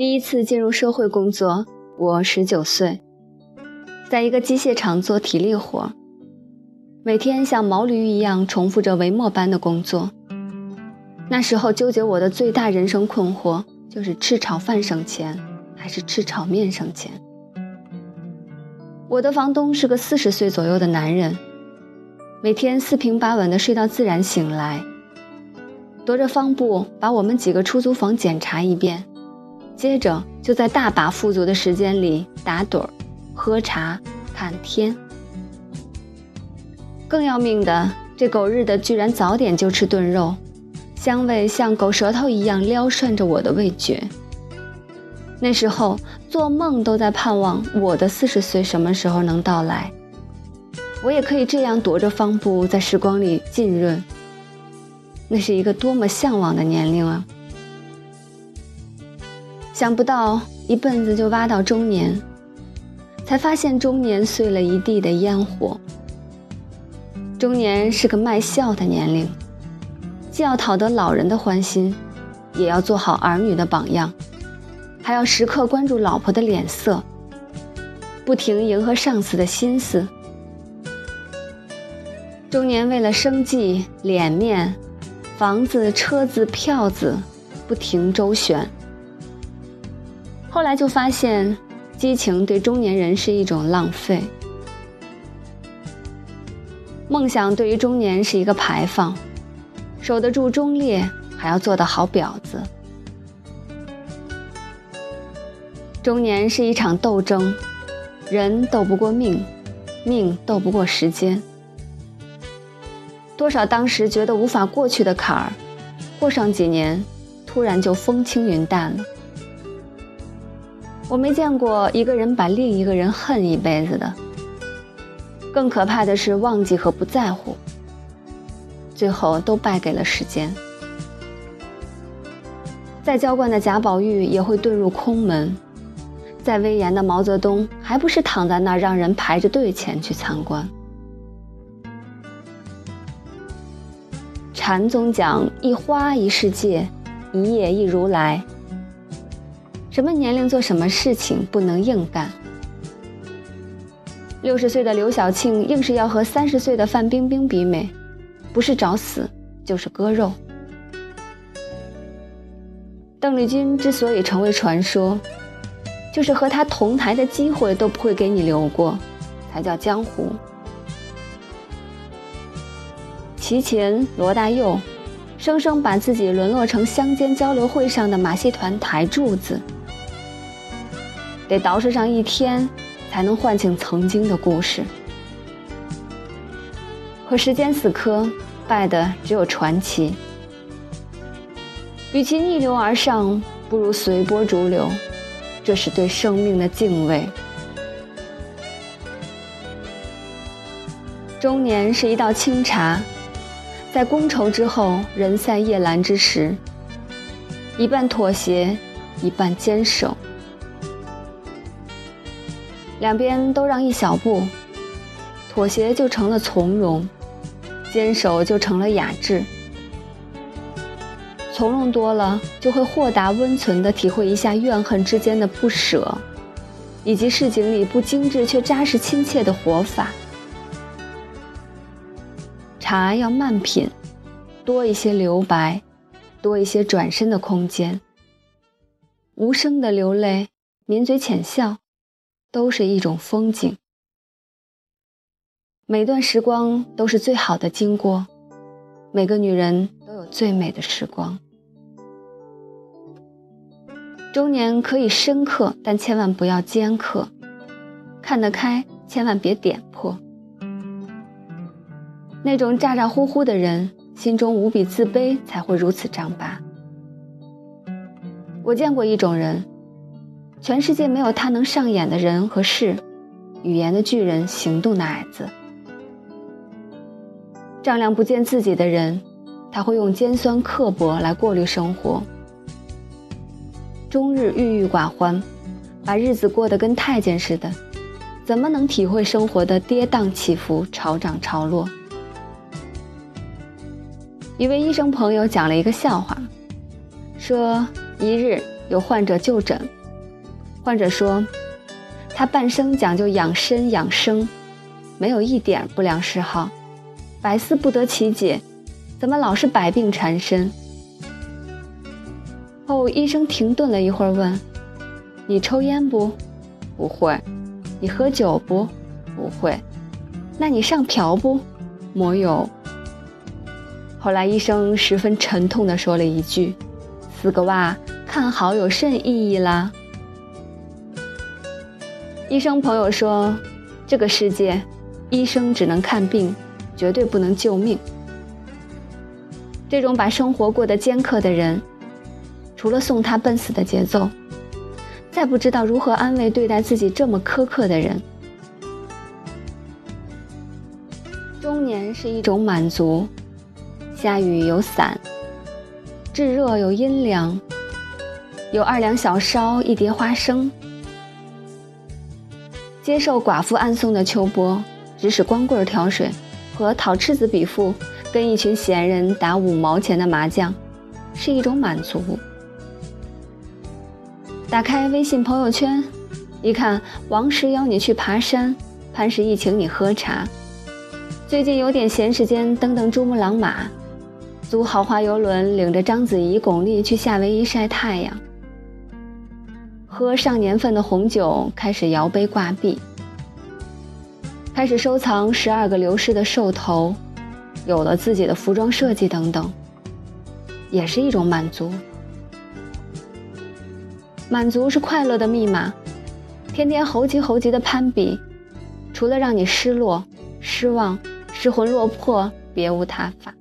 第一次进入社会工作，我十九岁，在一个机械厂做体力活，每天像毛驴一样重复着帷幕般的工作。那时候纠结我的最大人生困惑就是吃炒饭省钱还是吃炒面省钱。我的房东是个四十岁左右的男人，每天四平八稳的睡到自然醒来，踱着方步把我们几个出租房检查一遍。接着就在大把富足的时间里打盹儿、喝茶、看天。更要命的，这狗日的居然早点就吃炖肉，香味像狗舌头一样撩涮着我的味觉。那时候做梦都在盼望我的四十岁什么时候能到来，我也可以这样踱着方步在时光里浸润。那是一个多么向往的年龄啊！想不到一辈子就挖到中年，才发现中年碎了一地的烟火。中年是个卖笑的年龄，既要讨得老人的欢心，也要做好儿女的榜样，还要时刻关注老婆的脸色，不停迎合上司的心思。中年为了生计、脸面、房子、车子、票子，不停周旋。后来就发现，激情对中年人是一种浪费。梦想对于中年是一个排放，守得住忠烈，还要做得好婊子。中年是一场斗争，人斗不过命，命斗不过时间。多少当时觉得无法过去的坎儿，过上几年，突然就风轻云淡了。我没见过一个人把另一个人恨一辈子的。更可怕的是忘记和不在乎，最后都败给了时间。再娇惯的贾宝玉也会遁入空门，再威严的毛泽东还不是躺在那儿让人排着队前去参观。禅宗讲一花一世界，一叶一如来。什么年龄做什么事情不能硬干？六十岁的刘晓庆硬是要和三十岁的范冰冰比美，不是找死就是割肉。邓丽君之所以成为传说，就是和她同台的机会都不会给你留过，才叫江湖。齐秦、罗大佑，生生把自己沦落成乡间交流会上的马戏团台柱子。得捯饬上一天，才能唤醒曾经的故事。和时间死磕，败的只有传奇。与其逆流而上，不如随波逐流，这是对生命的敬畏。中年是一道清茶，在觥筹之后，人散夜阑之时，一半妥协，一半坚守。两边都让一小步，妥协就成了从容，坚守就成了雅致。从容多了，就会豁达温存地体会一下怨恨之间的不舍，以及市井里不精致却扎实亲切的活法。茶要慢品，多一些留白，多一些转身的空间。无声的流泪，抿嘴浅笑。都是一种风景，每段时光都是最好的经过，每个女人都有最美的时光。中年可以深刻，但千万不要尖刻；看得开，千万别点破。那种咋咋呼呼的人，心中无比自卑，才会如此张巴。我见过一种人。全世界没有他能上演的人和事，语言的巨人，行动的矮子。丈量不见自己的人，他会用尖酸刻薄来过滤生活，终日郁郁寡欢，把日子过得跟太监似的，怎么能体会生活的跌宕起伏、潮涨潮落？一位医生朋友讲了一个笑话，说一日。有患者就诊，患者说，他半生讲究养身养生，没有一点不良嗜好，百思不得其解，怎么老是百病缠身？后医生停顿了一会儿，问：“你抽烟不？不会。你喝酒不？不会。那你上嫖不？没有。”后来医生十分沉痛地说了一句：“四个娃。”看好有甚意义啦？医生朋友说，这个世界，医生只能看病，绝对不能救命。这种把生活过得尖刻的人，除了送他奔死的节奏，再不知道如何安慰对待自己这么苛刻的人。中年是一种满足，下雨有伞，炙热有阴凉。有二两小烧，一碟花生。接受寡妇暗送的秋波，指使光棍挑水，和讨赤子比富，跟一群闲人打五毛钱的麻将，是一种满足。打开微信朋友圈，一看王石邀你去爬山，潘石屹请你喝茶，最近有点闲时间，登登珠穆朗玛，租豪华游轮，领着章子怡、巩俐去夏威夷晒太阳。喝上年份的红酒，开始摇杯挂壁，开始收藏十二个流失的兽头，有了自己的服装设计等等，也是一种满足。满足是快乐的密码，天天猴急猴急的攀比，除了让你失落、失望、失魂落魄，别无他法。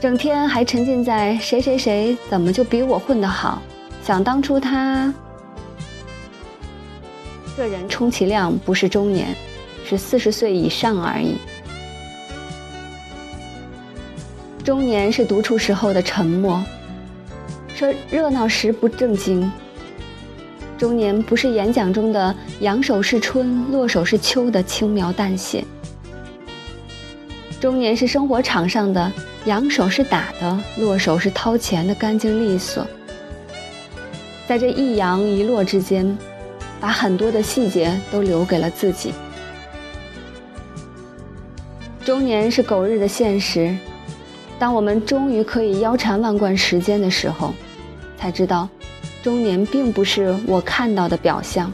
整天还沉浸在谁谁谁怎么就比我混得好。想当初，他个人充其量不是中年，是四十岁以上而已。中年是独处时候的沉默，说热闹时不正经。中年不是演讲中的扬手是春，落手是秋的轻描淡写。中年是生活场上的扬手是打的，落手是掏钱的干净利索。在这一扬一落之间，把很多的细节都留给了自己。中年是狗日的现实，当我们终于可以腰缠万贯时间的时候，才知道，中年并不是我看到的表象。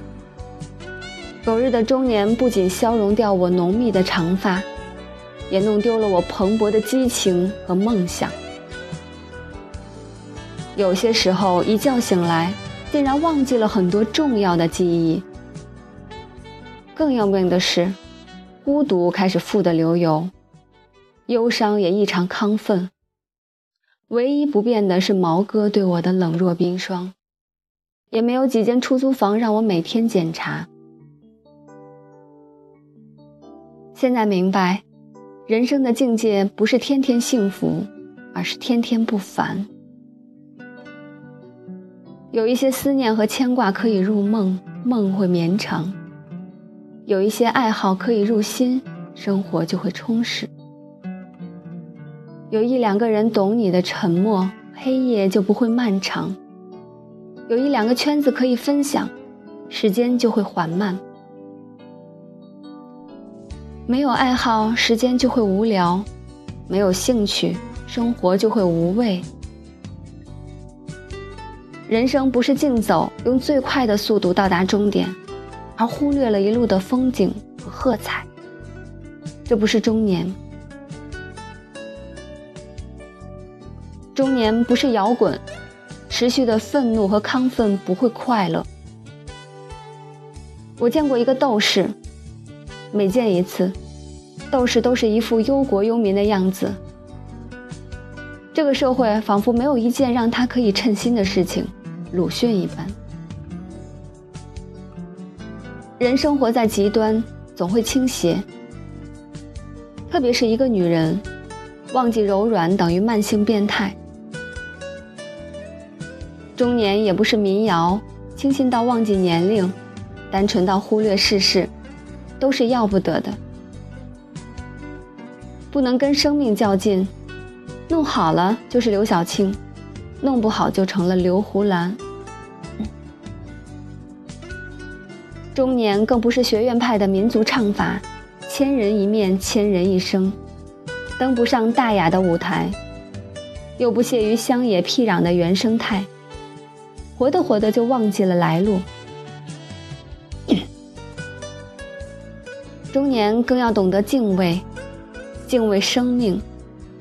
狗日的中年不仅消融掉我浓密的长发，也弄丢了我蓬勃的激情和梦想。有些时候，一觉醒来。竟然忘记了很多重要的记忆。更要命的是，孤独开始富得流油，忧伤也异常亢奋。唯一不变的是毛哥对我的冷若冰霜，也没有几间出租房让我每天检查。现在明白，人生的境界不是天天幸福，而是天天不烦。有一些思念和牵挂可以入梦，梦会绵长；有一些爱好可以入心，生活就会充实。有一两个人懂你的沉默，黑夜就不会漫长；有一两个圈子可以分享，时间就会缓慢。没有爱好，时间就会无聊；没有兴趣，生活就会无味。人生不是竞走，用最快的速度到达终点，而忽略了一路的风景和喝彩。这不是中年。中年不是摇滚，持续的愤怒和亢奋不会快乐。我见过一个斗士，每见一次，斗士都是一副忧国忧民的样子。这个社会仿佛没有一件让他可以称心的事情。鲁迅一般，人生活在极端，总会倾斜。特别是一个女人，忘记柔软等于慢性变态。中年也不是民谣，清新到忘记年龄，单纯到忽略世事，都是要不得的。不能跟生命较劲，弄好了就是刘晓庆。弄不好就成了刘胡兰。中年更不是学院派的民族唱法，千人一面，千人一生，登不上大雅的舞台，又不屑于乡野僻壤的原生态，活着活着就忘记了来路。中年更要懂得敬畏，敬畏生命，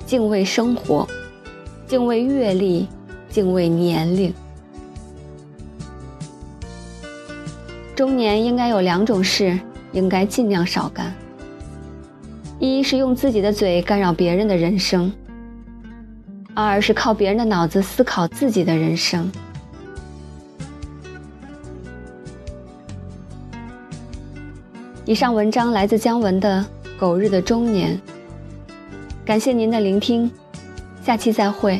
敬畏生活，敬畏阅历，敬畏年龄。中年应该有两种事，应该尽量少干。一是用自己的嘴干扰别人的人生，二是靠别人的脑子思考自己的人生。以上文章来自姜文的《狗日的中年》，感谢您的聆听，下期再会。